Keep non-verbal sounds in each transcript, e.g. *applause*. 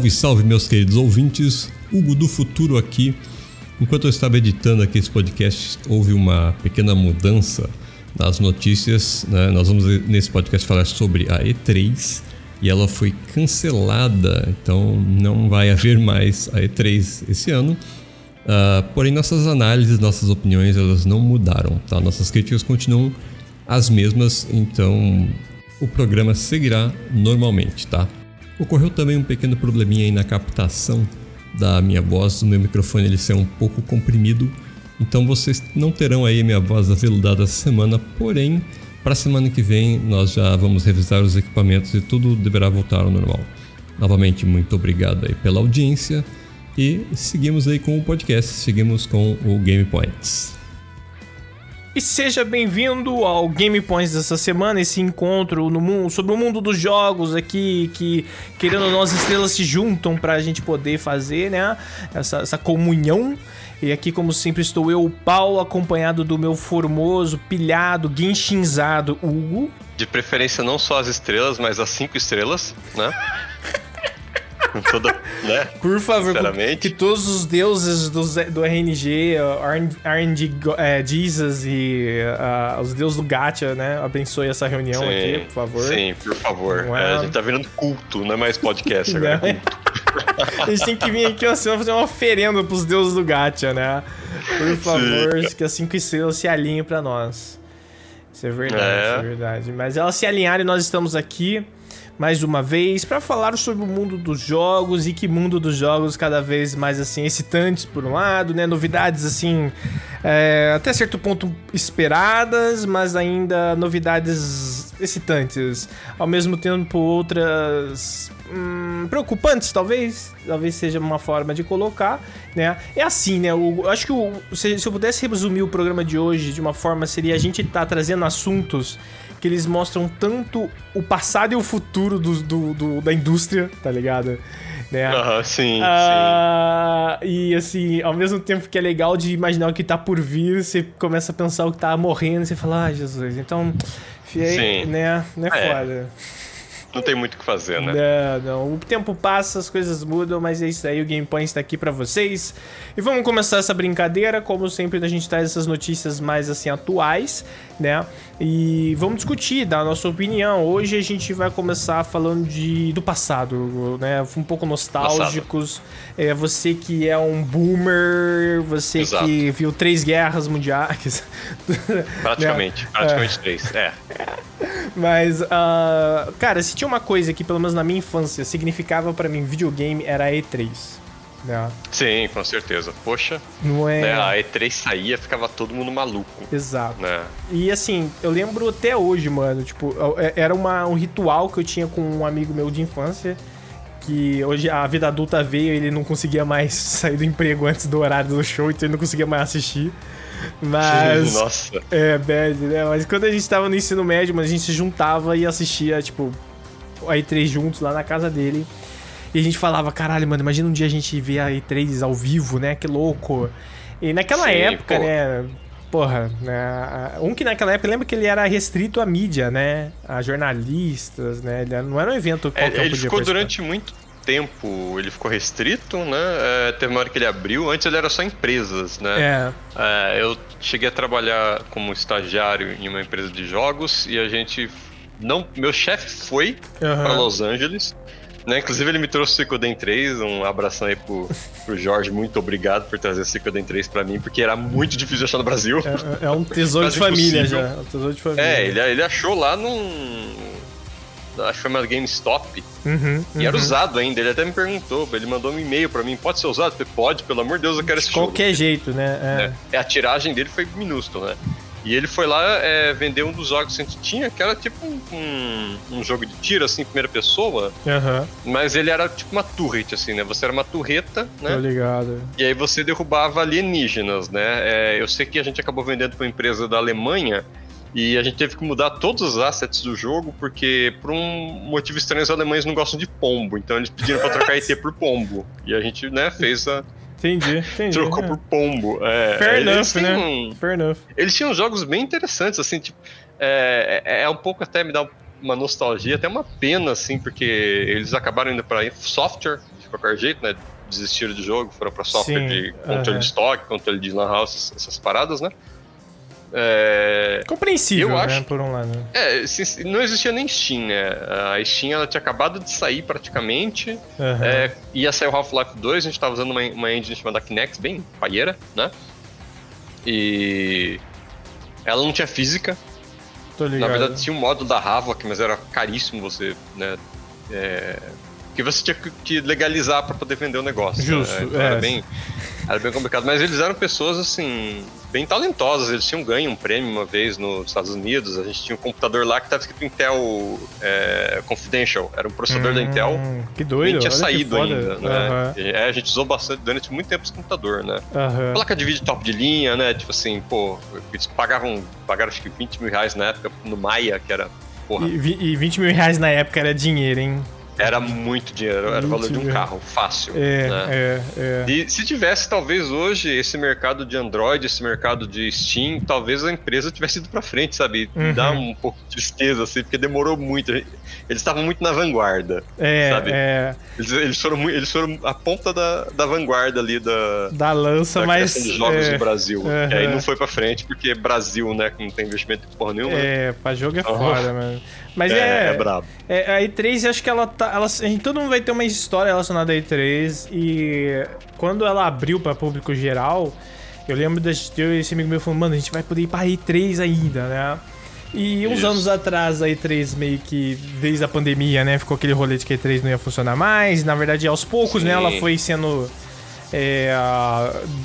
Salve, salve, meus queridos ouvintes. Hugo do Futuro aqui. Enquanto eu estava editando aqui esse podcast, houve uma pequena mudança nas notícias. Né? Nós vamos nesse podcast falar sobre a E3 e ela foi cancelada, então não vai haver mais a E3 esse ano. Uh, porém, nossas análises, nossas opiniões, elas não mudaram, tá? Nossas críticas continuam as mesmas, então o programa seguirá normalmente, tá? Ocorreu também um pequeno probleminha aí na captação da minha voz, o meu microfone ele ser um pouco comprimido, então vocês não terão aí minha voz aveludada essa semana, porém, para a semana que vem nós já vamos revisar os equipamentos e tudo deverá voltar ao normal. Novamente, muito obrigado aí pela audiência e seguimos aí com o podcast, seguimos com o Game Points. E seja bem-vindo ao Game Points dessa semana, esse encontro no mundo, sobre o mundo dos jogos aqui, que querendo ou não as estrelas se juntam para a gente poder fazer, né? Essa, essa comunhão. E aqui, como sempre, estou eu, o Paulo, acompanhado do meu formoso, pilhado, guinchinzado Hugo. De preferência não só as estrelas, mas as cinco estrelas, né? *laughs* com *laughs* toda, né? Por favor, que todos os deuses do, do RNG, RNG é, Jesus e uh, os deuses do Gacha, né? Abençoe essa reunião sim, aqui, por favor. Sim, por favor. É, a gente tá virando culto, não é mais podcast agora. É *laughs* a gente tem que vir aqui assim, fazer uma oferenda pros deuses do Gacha, né? Por favor, sim. que as cinco estrelas se alinhem para nós. Isso é verdade, é. isso é verdade. Mas elas se alinharem, nós estamos aqui mais uma vez para falar sobre o mundo dos jogos e que mundo dos jogos cada vez mais assim excitantes por um lado, né? Novidades assim é, até certo ponto esperadas, mas ainda novidades excitantes. Ao mesmo tempo outras hum, preocupantes, talvez, talvez seja uma forma de colocar, né? É assim, né? Eu, acho que o, se, se eu pudesse resumir o programa de hoje de uma forma seria a gente tá trazendo assuntos que eles mostram tanto o passado e o futuro do, do, do da indústria, tá ligado? Né? Aham, sim, uh, sim. E assim, ao mesmo tempo que é legal de imaginar o que tá por vir, você começa a pensar o que tá morrendo, e você fala, ah, Jesus, então. Sim. Né? Não é, é. foda. Não tem muito o que fazer, né? Não, não. O tempo passa, as coisas mudam, mas é isso aí. O Game Point está aqui para vocês. E vamos começar essa brincadeira. Como sempre, a gente traz essas notícias mais assim atuais, né? E vamos discutir, dar a nossa opinião. Hoje a gente vai começar falando de, do passado, né? Um pouco nostálgicos. É, você que é um boomer, você Exato. que viu três guerras mundiais. *laughs* Praticamente, né? praticamente é. três, é. Mas, uh, cara, se tinha uma coisa que, pelo menos na minha infância, significava para mim videogame, era a E3. Né? Sim, com certeza. Poxa, não é... Né, a E3 saía, ficava todo mundo maluco. Exato. Né? E assim, eu lembro até hoje, mano, tipo, é, era uma, um ritual que eu tinha com um amigo meu de infância, que hoje a vida adulta veio, ele não conseguia mais *laughs* sair do emprego antes do horário do show, então ele não conseguia mais assistir. Mas. Nossa. É, bad, né? Mas quando a gente tava no ensino médio, mas a gente se juntava e assistia, tipo, a E3 juntos lá na casa dele. E a gente falava, caralho, mano, imagina um dia a gente ver a E3 ao vivo, né? Que louco. E naquela Sim, época, pô. né? Porra, né? Um que naquela época, lembra que ele era restrito à mídia, né? A jornalistas, né? Ele não era um evento qualquer é, Ele ficou durante muito tempo ele ficou restrito, né? É, teve uma hora que ele abriu. Antes ele era só empresas, né? É. é. eu cheguei a trabalhar como estagiário em uma empresa de jogos e a gente não, meu chefe foi uhum. para Los Angeles. Né? Inclusive ele me trouxe o Suicoden 3, um abração aí pro, pro Jorge, muito obrigado por trazer o Suicoden 3 pra mim, porque era muito difícil de achar no Brasil. É, é um tesouro de família já, é um tesouro de família. É, ele, ele achou lá num, acho que foi uma GameStop. Uhum, e era uhum. usado ainda. Ele até me perguntou, ele mandou um e-mail para mim: pode ser usado? Eu falei, pode, pelo amor de Deus, eu quero esse de qualquer jogo. jeito, né? É. é. A tiragem dele foi minúscula, né? E ele foi lá é, vender um dos jogos que a gente tinha, que era tipo um, um jogo de tiro, assim, primeira pessoa. Uhum. Mas ele era tipo uma turret, assim, né? Você era uma turreta, né? Tô ligado. E aí você derrubava alienígenas, né? É, eu sei que a gente acabou vendendo pra uma empresa da Alemanha e a gente teve que mudar todos os assets do jogo, porque por um motivo estranho os alemães não gostam de pombo. Então eles pediram pra trocar ET *laughs* por pombo. E a gente, né, fez a. Entendi, entendi. Trocou é. por pombo. É, Fair enough, né? Um... Fair enough. Eles tinham jogos bem interessantes, assim, tipo. É, é, é um pouco até me dá uma nostalgia, até uma pena, assim, porque eles acabaram indo pra software, qualquer jeito, né? Desistiram do jogo, foram para software Sim, de controle de estoque, controle de lan house, essas paradas, né? É... Compreensível, eu né, acho, por um lado. É, não existia nem Steam, né? A Steam ela tinha acabado de sair praticamente. Uhum. É, ia sair o Half-Life 2, a gente estava usando uma, uma engine chamada Kinect, bem paieira, né? E ela não tinha física. Na verdade tinha um modo da Havok, mas era caríssimo você, né? É, que você tinha que legalizar para poder vender o negócio. Né? Justo. Né? Então é. era, bem, era bem complicado. Mas eles eram pessoas, assim, bem talentosas. Eles tinham ganho um prêmio uma vez nos Estados Unidos. A gente tinha um computador lá que estava escrito Intel é, Confidential. Era um processador hum, da Intel. Que doido. Nem tinha saído ainda, né? Uhum. É, a gente usou bastante durante muito tempo esse computador, né? Uhum. Placa de vídeo top de linha, né? Tipo assim, pô, eles pagavam, pagaram acho que 20 mil reais na época no Maia, que era. Porra. E, e 20 mil reais na época era dinheiro, hein? Era muito dinheiro, era o valor de um carro, fácil. É, né? é, é. E se tivesse, talvez hoje, esse mercado de Android, esse mercado de Steam, talvez a empresa tivesse ido pra frente, sabe? Uhum. Dá um pouco de tristeza, assim, porque demorou muito. Eles estavam muito na vanguarda. É, sabe? É. Eles, eles, foram, eles foram a ponta da, da vanguarda ali da. Da lança, da mas. de jogos é, no Brasil. Uhum. E aí não foi pra frente, porque Brasil, né, que não tem investimento porra nenhuma. É, pra jogo é uhum. foda, mano. Mas é. É, é brabo. É, a E3, acho que ela tá. Ela, a gente, todo mundo vai ter uma história relacionada à E3. E quando ela abriu para público geral, eu lembro de eu esse amigo meu falando, mano, a gente vai poder ir pra E3 ainda, né? E uns Isso. anos atrás a E3 meio que, desde a pandemia, né? Ficou aquele rolê de que a E3 não ia funcionar mais. Na verdade, aos poucos, Sim. né? Ela foi sendo é,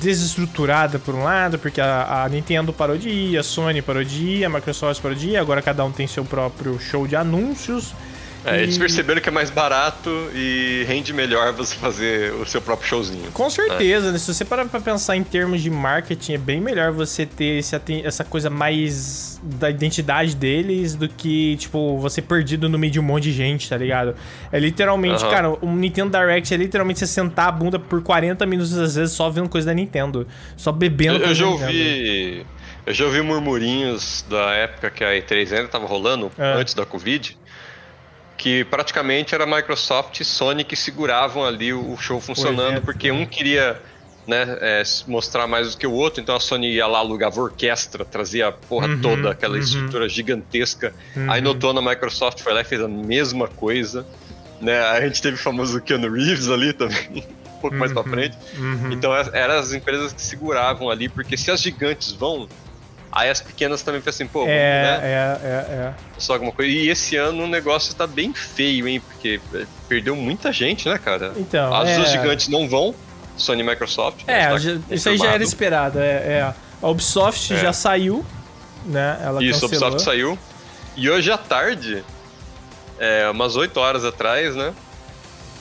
desestruturada por um lado, porque a, a, Nintendo parou de ir, a Sony parou de ir, a Microsoft parou de ir, agora cada um tem seu próprio show de anúncios. É. Eles perceberam que é mais barato e rende melhor você fazer o seu próprio showzinho. Com certeza, né? né? Se você parar pra pensar em termos de marketing, é bem melhor você ter esse, essa coisa mais da identidade deles do que, tipo, você perdido no meio de um monte de gente, tá ligado? É literalmente, uhum. cara, o Nintendo Direct é literalmente você sentar a bunda por 40 minutos às vezes só vendo coisa da Nintendo. Só bebendo Eu, eu já ouvi. Eu já ouvi murmurinhos da época que a E3 ainda tava rolando, é. antes da Covid que praticamente era Microsoft e Sony que seguravam ali o show funcionando, porque um queria né, é, mostrar mais do que o outro, então a Sony ia lá, alugava orquestra, trazia a porra uhum, toda, aquela uhum. estrutura gigantesca. Uhum. Aí notou na Microsoft, foi lá e fez a mesma coisa. Né? A gente teve o famoso Keanu Reeves ali também, *laughs* um pouco mais pra uhum, frente. Uhum. Então eram as empresas que seguravam ali, porque se as gigantes vão, Aí as pequenas também ficam assim, pô, é, né? É, é, é. Só alguma coisa. E esse ano o negócio tá bem feio, hein? Porque perdeu muita gente, né, cara? Então. As é... duas gigantes não vão, Sony e Microsoft. É, tá isso aí já era esperado. É, é. A Ubisoft é. já saiu, né? Ela isso, a Ubisoft saiu. E hoje à tarde, é, umas 8 horas atrás, né?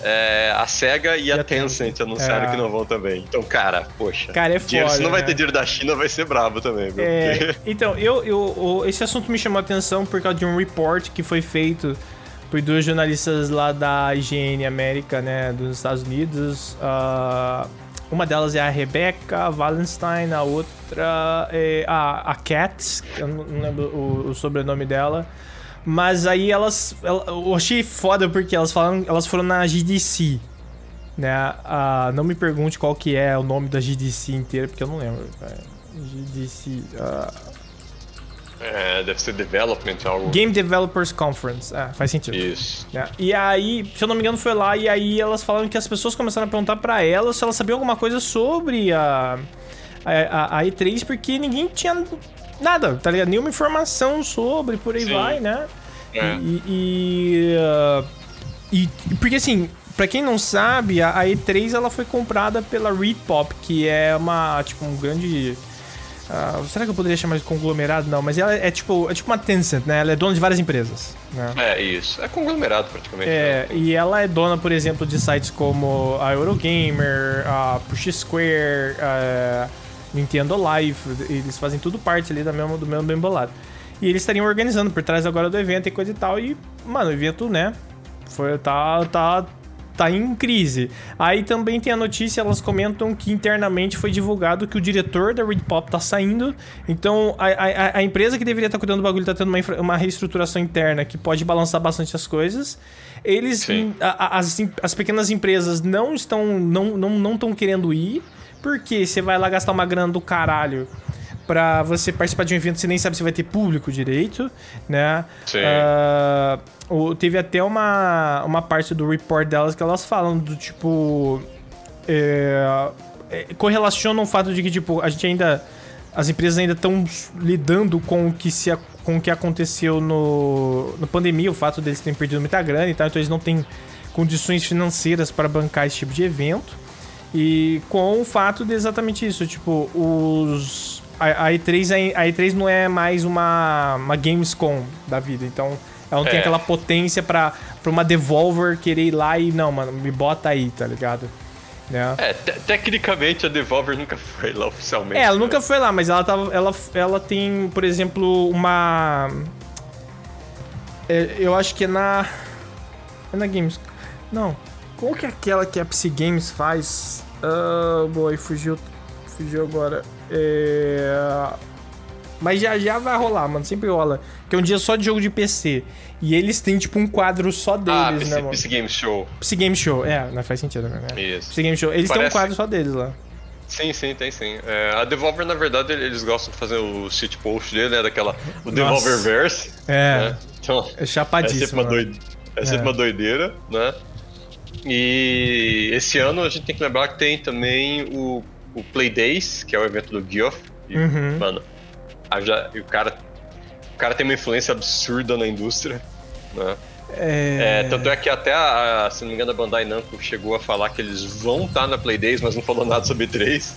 É, a SEGA e, e a, Tencent, anunciaram é... que não vão também. Então, cara, poxa. Cara, é foda. Se não vai né? ter dinheiro da China, vai ser brabo também, viu? É... *laughs* Então, eu, eu, esse assunto me chamou a atenção por causa de um report que foi feito por duas jornalistas lá da IGN América, né, dos Estados Unidos. Uh, uma delas é a Rebecca Wallenstein, a outra é a, a Kat, eu não lembro o, o sobrenome dela. Mas aí elas. Eu achei foda porque elas falaram. Elas foram na GDC. Né? Ah, não me pergunte qual que é o nome da GDC inteira, porque eu não lembro. GDC. Ah. É, deve ser Development algo. Game Developers Conference. É, faz sentido. Isso. É, e aí, se eu não me engano, foi lá e aí elas falaram que as pessoas começaram a perguntar para elas se elas sabiam alguma coisa sobre a, a, a, E3, porque ninguém tinha nada, tá ligado? Nenhuma informação sobre, por aí Sim. vai, né? É. E. E, uh, e, Porque assim, pra quem não sabe, a, a, E3 ela foi comprada pela Repop, que é uma. Tipo, um grande. Uh, será que eu poderia chamar de conglomerado? Não, mas ela é tipo, é tipo uma Tencent, né? Ela é dona de várias empresas. Né? É, isso. É conglomerado praticamente. É, né? e ela é dona, por exemplo, de sites como a Eurogamer, a Push Square, a Nintendo Live, eles fazem tudo parte ali da mesma, do mesmo bem bolado. E eles estariam organizando por trás agora do evento e coisa e tal. E, mano, o evento, né? Foi, tá, tá tá em crise. Aí também tem a notícia, elas comentam que internamente foi divulgado que o diretor da Red Pop tá saindo. Então a, a, a empresa que deveria estar tá cuidando do bagulho tá tendo uma, uma reestruturação interna que pode balançar bastante as coisas. Eles, a, as, as pequenas empresas não estão, não não não estão querendo ir, porque você vai lá gastar uma grana do caralho para você participar de um evento, você nem sabe se vai ter público direito, né? Sim. Uh, teve até uma, uma parte do report delas que elas falam do tipo. É, é, correlacionam o fato de que, tipo, a gente ainda. As empresas ainda estão lidando com o que se com o que aconteceu no, no pandemia, o fato deles terem perdido muita grana e tal, então eles não têm condições financeiras para bancar esse tipo de evento. E com o fato de exatamente isso, tipo, os a, a, E3, a, E3 não é mais uma, uma Gamescom da vida, então ela não é. tem aquela potência pra, pra uma Devolver querer ir lá e, não, mano, me bota aí, tá ligado? Né? É, te tecnicamente a Devolver nunca foi lá oficialmente. É, ela né? nunca foi lá, mas ela, tava, ela, ela tem, por exemplo, uma. É, eu acho que é na. É na Games. Não. Qual que é aquela que a Psy Games faz? Ah, boy, fugiu. Fugiu agora. É... Mas já já vai rolar, mano. Sempre rola. Que é um dia só de jogo de PC. E eles têm, tipo, um quadro só deles, ah, PC, né, mano? PC Game Show. PC Game Show, é, não faz sentido, né? Isso. PC Game Show. Eles Parece... têm um quadro só deles lá. Sim, sim, tem sim. É, a Devolver, na verdade, eles gostam de fazer o shit post dele, né? Daquela. O Devolververse. É. Né? Então, é chapadíssimo. É sempre, uma, doide... é sempre é. uma doideira, né? E esse ano a gente tem que lembrar que tem também o o Play Days, que é o evento do Geoff. Uhum. mano, já, o cara. O cara tem uma influência absurda na indústria, né? É... É, tanto é que até, a, se não me engano, a Bandai Namco chegou a falar que eles vão estar tá na Play Days, mas não falou nada sobre 3.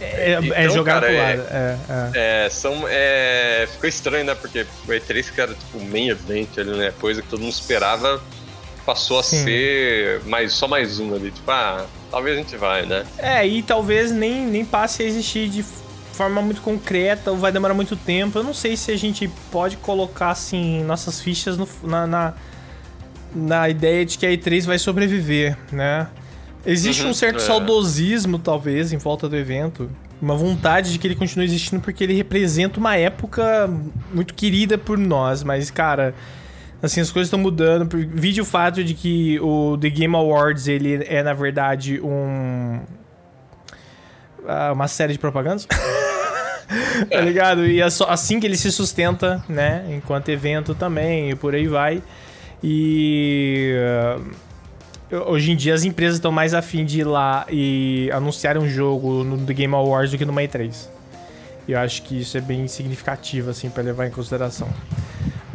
É, é, então, é jogar pro lado. É, é. é, são, é, ficou estranho, né? Porque o E3 que era tipo o main event ali, né? Coisa que todo mundo esperava passou a Sim. ser mais, só mais um ali. Tipo, ah, talvez a gente vai, né? É, e talvez nem, nem passe a existir de forma muito concreta ou vai demorar muito tempo. Eu não sei se a gente pode colocar, assim, nossas fichas no, na, na, na, ideia de que a E3 vai sobreviver, né? Existe uhum, um certo é. saudosismo, talvez, em volta do evento. Uma vontade de que ele continue existindo porque ele representa uma época muito querida por nós. Mas, cara, Assim, as coisas estão mudando. Vide o fato de que o The Game Awards, ele é, na verdade, um... Ah, uma série de propagandas. *laughs* tá ligado? E é só assim que ele se sustenta, né? Enquanto evento também, e por aí vai. E... Uh, hoje em dia as empresas estão mais afim de ir lá e anunciar um jogo no The Game Awards do que no E3. E eu acho que isso é bem significativo, assim, para levar em consideração.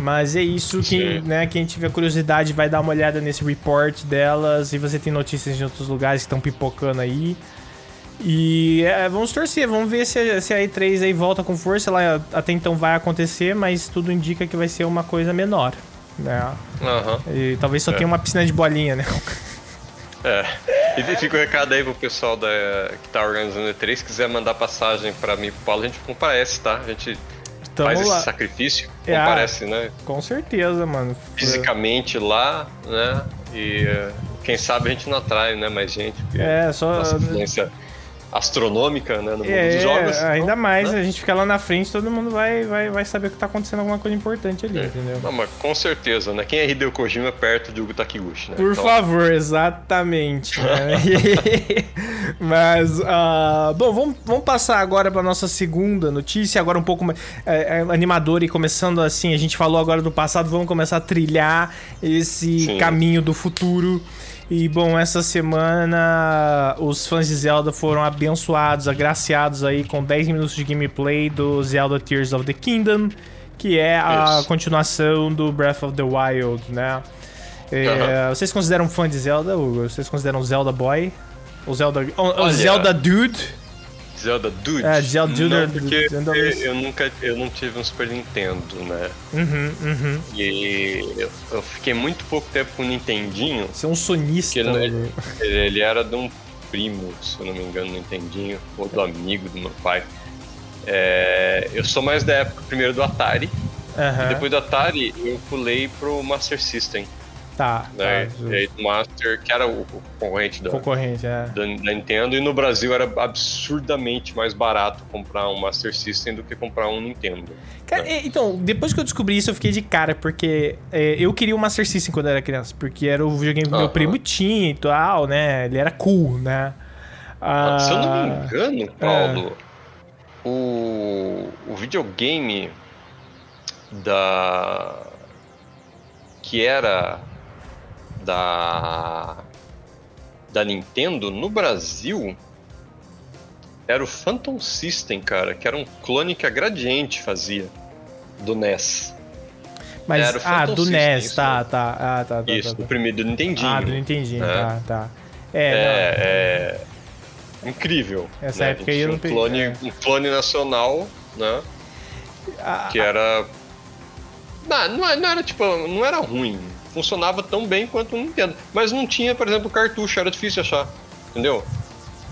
Mas é isso que, né, quem tiver curiosidade vai dar uma olhada nesse report delas e você tem notícias de outros lugares que estão pipocando aí. E é, vamos torcer, vamos ver se, se a E3 aí volta com força. Ela até então vai acontecer, mas tudo indica que vai ser uma coisa menor. Né? Uhum. E talvez só é. tenha uma piscina de bolinha, né? É. E fica o um recado aí pro pessoal da, que tá organizando a E3, se quiser mandar passagem pra mim e pro Paulo, a gente comparece, tá? A gente Tamo faz lá. esse sacrifício, é, parece, né? Com certeza, mano. Fisicamente lá, né? E quem sabe a gente não atrai, né, mais gente. É, só. Nossa influência astronômica, né, no mundo é, dos jogos. Ainda então, mais, né? a gente fica lá na frente, todo mundo vai, vai, vai saber que tá acontecendo alguma coisa importante ali, é. entendeu? Não, mas com certeza, né? Quem é Hideo Kojima perto de Hugo Takiguchi, né? Por então... favor, exatamente. né? *laughs* mas, uh, bom, vamos, vamos passar agora pra nossa segunda notícia, agora um pouco mais é, é, animadora e começando assim, a gente falou agora do passado, vamos começar a trilhar esse Sim. caminho do futuro. E bom, essa semana os fãs de Zelda foram abençoados, agraciados aí com 10 minutos de gameplay do Zelda Tears of the Kingdom, que é a Isso. continuação do Breath of the Wild, né? É, uhum. Vocês consideram fã de Zelda, Hugo? Vocês consideram Zelda Boy? O Zelda, o, Zelda Dude? Zelda Dude? É, Zelda Dude. Não, porque eu, eu, nunca, eu não tive um Super Nintendo, né? Uhum, uhum. E eu, eu, fiquei muito pouco tempo com o Nintendinho. Você é um sonista. Ele, ele, ele, era de um primo, se eu não me engano, Nintendinho, ou do amigo do meu pai. É, eu sou mais da época primeiro do Atari. Uhum. E depois do Atari eu pulei pro Master System. Tá. Né? Tá, e aí o Master, que era o concorrente da, concorrente, é. da, da, Nintendo, e no Brasil era absurdamente mais barato comprar um Master System do que comprar um Nintendo. Cara, né? então, depois que eu descobri isso, eu fiquei de cara, porque é, eu queria o um Master System quando eu era criança, porque era o videogame que uh -huh. meu primo tinha e tal, né? Ele era cool, né? Ah, Se eu não me ah, engano, Paulo, é. o, o videogame da. que era da da Nintendo no Brasil era o Phantom System, cara, que era um clone que a Gradiente fazia do NES. Mas, era o ah, do System, NES, tá, tá, ah, tá, tá, Isso, tá, tá. do primeiro, do Nintendinho. Ah, do Nintendinho, né? tá, tá. É, é, é, incrível. Essa né? época aí eu não um clone, é. um clone nacional, né? Ah, que era... Não, não, era, tipo, não era ruim, funcionava tão bem quanto o Nintendo. Mas não tinha, por exemplo, cartucho, era difícil achar. Entendeu?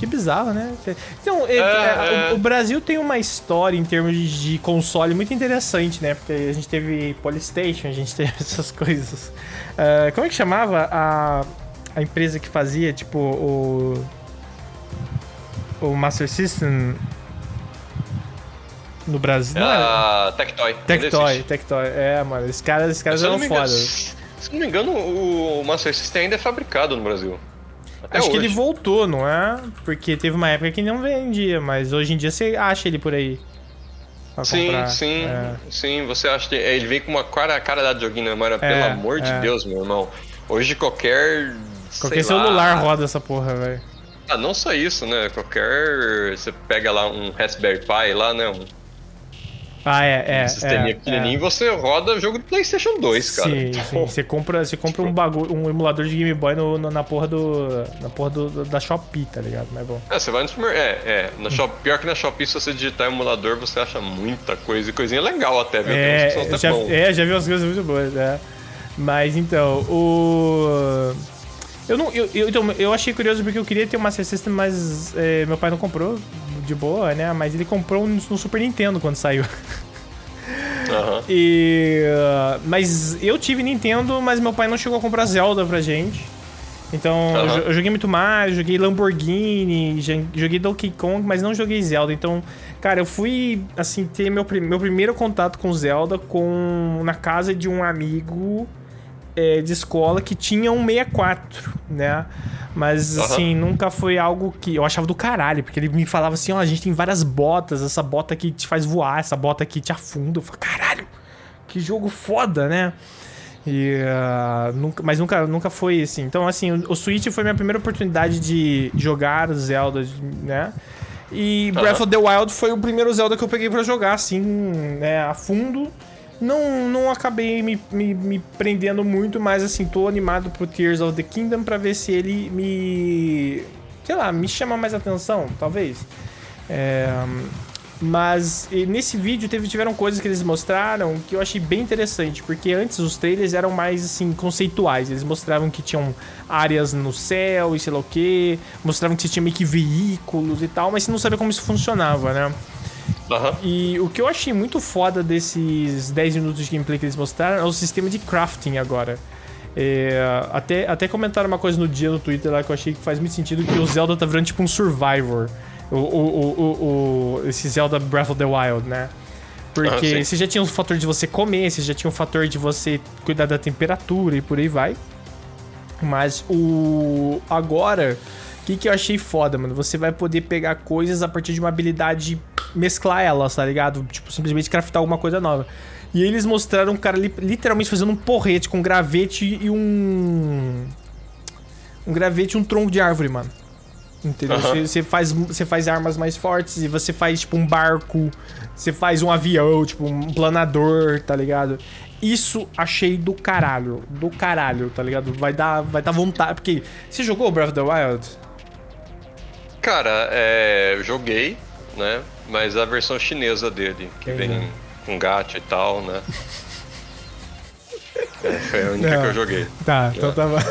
Que bizarro, né? Então, é, é, o, o, Brasil tem uma história em termos de, de, console muito interessante, né? Porque a gente teve Polystation, a gente teve *laughs* essas coisas. Uh, como é que chamava a, a empresa que fazia, tipo, o. O Master System no Brasil? Ah, Tectoy. Tectoy, Tectoy. É, mano, esses caras, esses caras eram foda. Se não me engano, o Master System ainda é fabricado no Brasil. Até Acho hoje. que ele voltou, não é? Porque teve uma época que não vendia, mas hoje em dia você acha ele por aí. Sim, comprar. sim, é. sim. Você acha que ele vem com uma cara, cara de joguinho, né? Mas, é, pelo amor é. de Deus, meu irmão. Hoje qualquer. Qualquer celular lá, roda essa porra, velho. Ah, não só isso, né? Qualquer. Você pega lá um Raspberry Pi lá, né? Um ah, é, é. Um sisteminha é, pequenininho, é. você roda jogo do PlayStation 2, cara. Sim, sim. Você compra, você compra um bagulho, um emulador de Game Boy no, no, na porra do. Na porra do, da Shopee, tá ligado? Mas é bom. É, você vai no supermercado. É, é. Na Shop, pior que na Shopee, se você digitar emulador, você acha muita coisa e coisinha legal até, viu? É, já, é, já vi umas coisas muito boas, né? Mas então, o. Eu não. Eu, eu, então, eu achei curioso porque eu queria ter uma Master System, mas é, meu pai não comprou de boa, né? Mas ele comprou no, Super Nintendo quando saiu. *laughs* Uhum. E, uh, mas eu tive Nintendo, mas meu pai não chegou a comprar Zelda pra gente. Então, uhum. eu joguei muito Mario, joguei Lamborghini, joguei Donkey Kong, mas não joguei Zelda. Então, cara, eu fui, assim, ter meu, meu primeiro contato com Zelda com na casa de um amigo é, de escola que tinha um 64, né? Mas, uhum. assim, nunca foi algo que eu achava do caralho, porque ele me falava assim: ó, oh, a gente tem várias botas, essa bota aqui te faz voar, essa bota aqui te afunda. Eu falei, caralho, que jogo foda, né? E, uh, nunca, mas nunca, nunca foi assim. Então, assim, o, o Switch foi minha primeira oportunidade de jogar Zelda, né? E Breath uhum. of the Wild foi o primeiro Zelda que eu peguei para jogar, assim, né, a fundo não, não acabei me, me, me, prendendo muito, mas assim, tô animado pro Tears of the Kingdom pra ver se ele me. sei lá, me chama mais atenção, talvez. É, mas nesse vídeo teve, tiveram coisas que eles mostraram que eu achei bem interessante, porque antes os trailers eram mais assim, conceituais. Eles mostravam que tinham áreas no céu e sei lá o que, mostravam que tinha meio que veículos e tal, mas você não sabia como isso funcionava, né? Uhum. E o que eu achei muito foda desses 10 minutos de gameplay que eles mostraram é o sistema de crafting agora. É, até, até comentaram uma coisa no dia no Twitter lá que eu achei que faz muito sentido que o Zelda tá virando tipo um Survivor. O, o, o, o esse Zelda Breath of the Wild, né? Porque ah, você já tinha o fator de você comer, você já tinha o fator de você cuidar da temperatura e por aí vai. Mas o. Agora, o que, que eu achei foda, mano? Você vai poder pegar coisas a partir de uma habilidade mesclar elas, tá ligado? Tipo, simplesmente craftar alguma coisa nova. E eles mostraram um cara li literalmente fazendo um porrete com um gravete e um. Um gravete e um tronco de árvore, mano. Entendeu? Você uhum. faz, você faz armas mais fortes e você faz, tipo, um barco, você faz um avião, tipo, um planador, tá ligado? Isso achei do caralho. Do caralho, tá ligado? Vai dar, vai dar vontade. Porque. Você jogou Breath of the Wild? Cara, é. Joguei, né? Mas a versão chinesa dele, que vem com gato e tal, né? *laughs* é, foi a única Não. que eu joguei. Tá, então tava.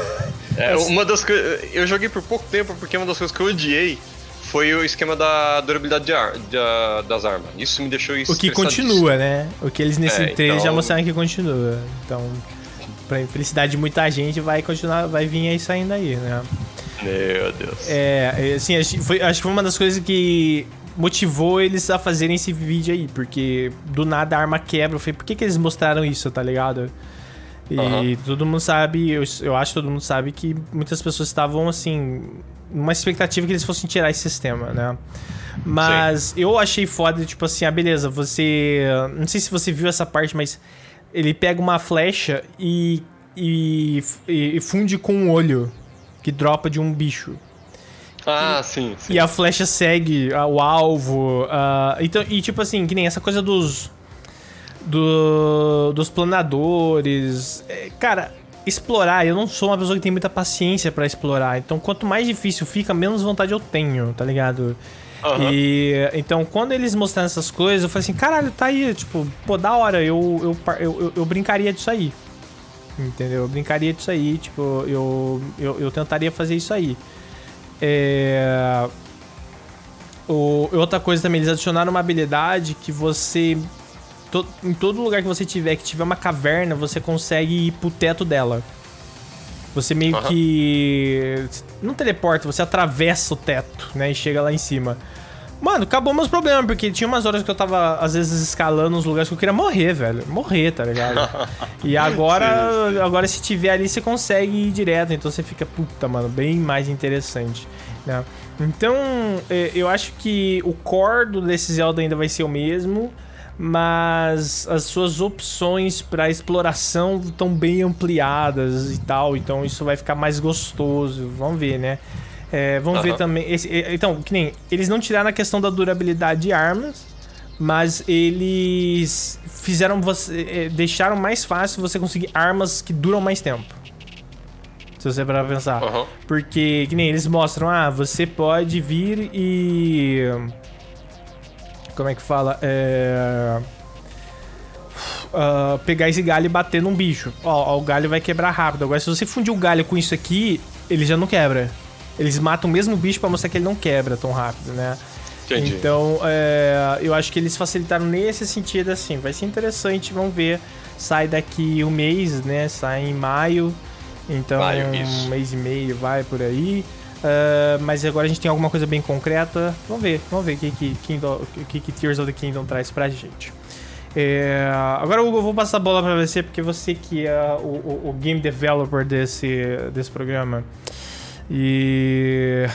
É, uma das. Eu joguei por pouco tempo porque uma das coisas que eu odiei foi o esquema da durabilidade de ar, de, das armas. Isso me deixou O que continua, né? O que eles nesse é, trailer então... já mostraram que continua. Então. pra felicidade de muita gente, vai continuar, vai vir isso ainda aí, né? Meu Deus. É, assim, acho, foi, acho que foi uma das coisas que motivou eles a fazerem esse vídeo aí, porque do nada a arma quebra. Eu falei, por que, que eles mostraram isso, tá ligado? E uhum. todo mundo sabe, eu, eu acho que todo mundo sabe que muitas pessoas estavam, assim, numa expectativa que eles fossem tirar esse sistema, né? Mas Sim. eu achei foda, tipo assim, ah, beleza, você. Não sei se você viu essa parte, mas ele pega uma flecha e, e, e funde com um olho que dropa de um bicho. Ah, e, sim, sim, E a flecha segue o alvo. Uh, então, e tipo assim, que nem essa coisa dos. Do, dos planadores. É, cara, explorar, eu não sou uma pessoa que tem muita paciência para explorar. Então, quanto mais difícil fica, menos vontade eu tenho, tá ligado? Uhum. E então, quando eles mostraram essas coisas, eu falei assim: caralho, tá aí, tipo, pô, da hora, eu, eu, eu, eu, eu brincaria disso aí. Entendeu? Eu brincaria disso aí, tipo, eu, eu, eu tentaria fazer isso aí. É... O, outra coisa também, eles adicionaram uma habilidade que você. To, em todo lugar que você tiver, que tiver uma caverna, você consegue ir pro teto dela. Você meio uhum. que. Não teleporta, você atravessa o teto, né? E chega lá em cima. Mano, acabou meus problemas, porque tinha umas horas que eu tava, às vezes, escalando uns lugares que eu queria morrer, velho. Morrer, tá ligado? *laughs* e agora, sim, agora se tiver ali, você consegue ir direto. Então você fica, puta, mano, bem mais interessante. Né? Então, é, eu acho que o core desse Zelda ainda vai ser o mesmo mas as suas opções para exploração estão bem ampliadas e tal, então isso vai ficar mais gostoso. Vamos ver, né? É, vamos uhum. ver também. Esse, então, que nem. Eles não tiraram a questão da durabilidade de armas, mas eles fizeram você. É, deixaram mais fácil você conseguir armas que duram mais tempo. Se você parar pra pensar. Uhum. Porque, que nem eles mostram, ah, você pode vir e. Como é que fala? É. Uh, pegar esse galho e bater num bicho. Ó, ó, o galho vai quebrar rápido. Agora, se você fundir o galho com isso aqui, ele já não quebra. Eles matam o mesmo bicho para mostrar que ele não quebra tão rápido, né? Entendi. Então, é, eu acho que eles facilitaram nesse sentido, assim. Vai ser interessante, vamos ver. Sai daqui um mês, né? Sai em maio. Então, maio, um mês e meio vai por aí. Uh, mas agora a gente tem alguma coisa bem concreta. Vamos ver, vamos ver o que, que, Kingdom, que, que Tears of the Kingdom traz pra gente. É, agora eu vou passar a bola pra você, porque você que é o, o, o game developer desse, desse programa. E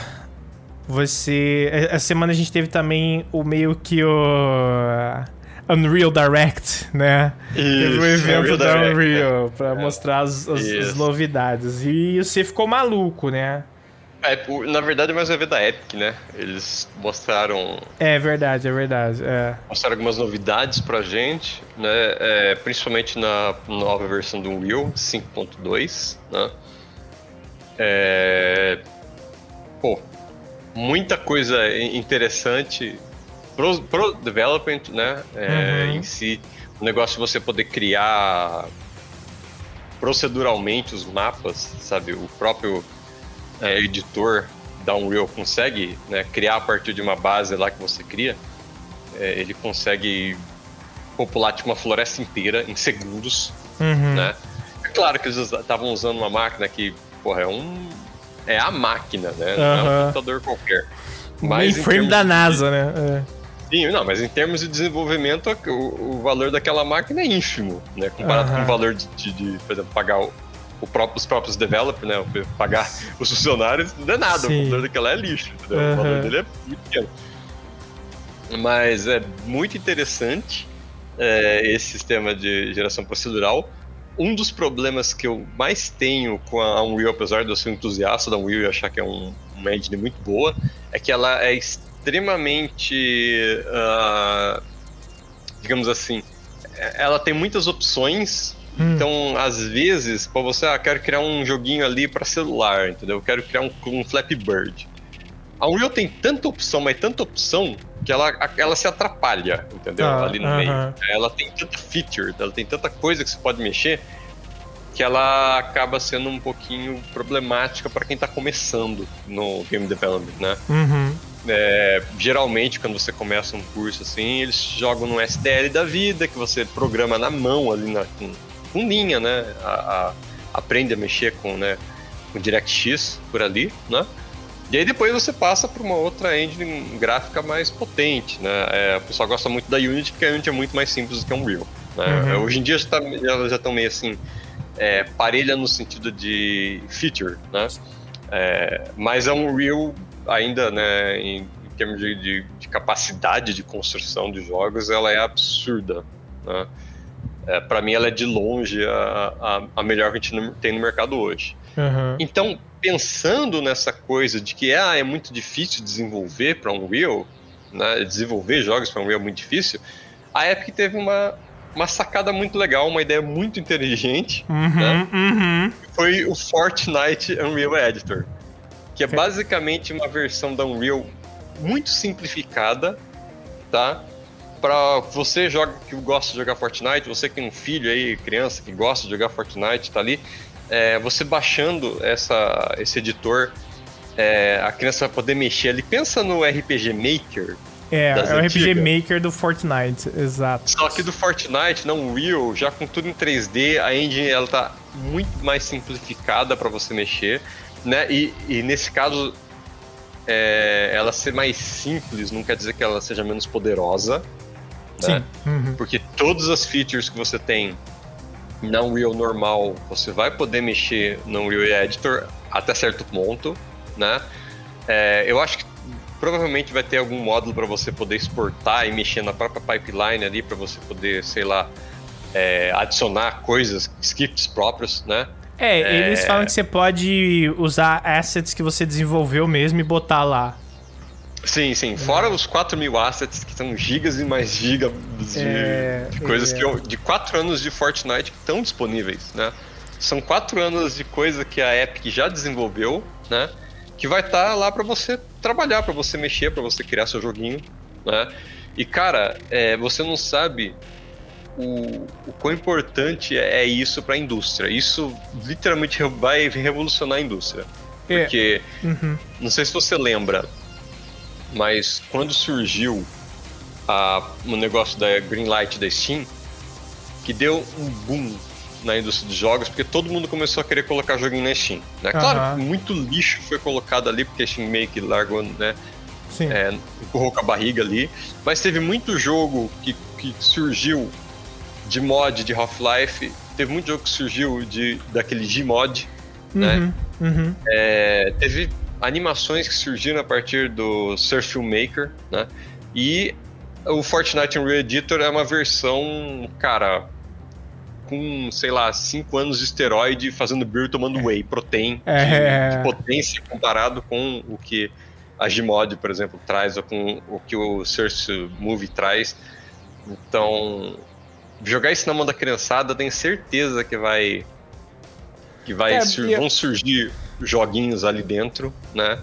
você. Essa semana a gente teve também o meio que o. Unreal Direct, né? Isso, teve um evento Unreal da Direct, Unreal né? pra é. mostrar as, as, as, novidades. E você ficou maluco, né? É, na verdade, é mais um evento da Epic, né? Eles mostraram. É verdade, é verdade. É. Mostraram algumas novidades pra gente, né? É, principalmente na nova versão do Unreal 5.2, né? É... Pô, muita coisa interessante pro, pro development, né? É, uhum. Em si, o negócio de você poder criar proceduralmente os mapas, sabe? O próprio é, editor da Unreal consegue né, criar a partir de uma base lá que você cria. É, ele consegue popular tipo, uma floresta inteira em segundos, uhum. né? É claro que eles estavam usando uma máquina que porra, é um. É a máquina, né? Não é um computador qualquer. Mas frame da NASA, de... né? É. Sim, não, mas em termos de desenvolvimento, o, o valor daquela máquina é ínfimo, né? Comparado com o valor de, de, de, por exemplo, pagar o, o próprio, os próprios developers, né? Pagar *laughs* os funcionários, não é nada. Sim. O computador daquela é lixo, entendeu? O valor dele é muito pequeno. Mas é muito interessante é, esse sistema de geração procedural um dos problemas que eu mais tenho com a Unreal, apesar de eu ser um entusiasta da Unreal e achar que é um, uma engine muito boa, é que ela é extremamente. Uh, digamos assim. Ela tem muitas opções. Hum. Então, às vezes, para você, ah, quero criar um joguinho ali para celular, entendeu? Eu quero criar um, um Flappy Bird. A Unreal tem tanta opção, mas tanta opção, que ela, ela se atrapalha, entendeu? Ah, Ali no uh -huh. meio. Ela tem tanta feature, ela tem tanta coisa que você pode mexer, que ela acaba sendo um pouquinho problemática para quem está começando no game development, né? Uhum. É, geralmente, quando você começa um curso assim, eles jogam no STL da vida, que você programa na mão ali na, com, com linha, né? A, a, aprende a mexer com, né, com DirectX por ali, né? E aí depois você passa para uma outra engine gráfica mais potente, né? É, o pessoal gosta muito da Unity porque a Unity é muito mais simples do que a Unreal. Né? Uhum. Hoje em dia já, tá, já, estão meio assim, é, parelha no sentido de feature, né? É, mas a Unreal ainda, né, em, em termos de, de, de, capacidade de construção de jogos, ela é absurda, né? É, para mim ela é de longe a, a, a, melhor que a gente tem no mercado hoje. Uhum. Então, pensando nessa coisa de que ah, é muito difícil desenvolver para Unreal, né, desenvolver jogos para Unreal é muito difícil, a Epic teve uma, uma sacada muito legal, uma ideia muito inteligente, uhum, né? uhum. Foi o Fortnite Unreal Editor, que é basicamente uma versão da Unreal muito simplificada, tá? para você joga, que gosta de jogar Fortnite, você que tem um filho aí, criança que gosta de jogar Fortnite, tá ali, é, você baixando essa, esse editor, é, a criança vai poder mexer ali. Pensa no RPG Maker. É, é o RPG Maker do Fortnite, exato. Só que do Fortnite, não Real, já com tudo em 3D, a engine ela tá muito mais simplificada para você mexer, né? E, e nesse caso, é, ela ser mais simples não quer dizer que ela seja menos poderosa, né? Uhum. Porque todas as features que você tem na Unreal normal, você vai poder mexer no Unreal Editor até certo ponto, né? É, eu acho que provavelmente vai ter algum módulo para você poder exportar e mexer na própria pipeline ali para você poder, sei lá, é, adicionar coisas, scripts próprios, né? É, eles é... falam que você pode usar assets que você desenvolveu mesmo e botar lá. Sim, sim. Fora os 4 mil assets, que são gigas e mais gigas de, é, de coisas é. que eu, de 4 anos de Fortnite que estão disponíveis, né? São 4 anos de coisa que a Epic já desenvolveu, né? Que vai estar tá lá para você trabalhar, para você mexer, para você criar seu joguinho, né? E cara, é, você não sabe o, o quão importante é isso para a indústria. Isso literalmente vai revolucionar a indústria. É. Porque, uhum. não sei se você lembra, mas quando surgiu a, o negócio da Greenlight da Steam, que deu um boom na indústria de jogos, porque todo mundo começou a querer colocar joguinho na Steam. Né? Claro, muito lixo foi colocado ali, porque a Steam meio que largou, né? Sim. É, empurrou com a barriga ali. Mas teve muito jogo que, que surgiu de mod de Half-Life. Teve muito jogo que surgiu de, daquele Gmod, né? uhum, né? Uhum. É, teve animações que surgiram a partir do Surf Filmmaker, né? E o Fortnite Unreal Editor é uma versão, cara, com, sei lá, 5 anos de esteroide fazendo beer tomando whey protein é. de, de, potência comparado com o que a Gmod, por exemplo, traz ou com o que o Source Movie traz. Então, jogar isso na mão da criançada, tenho certeza que vai que vai é, sur vão surgir joguinhos ali dentro, né?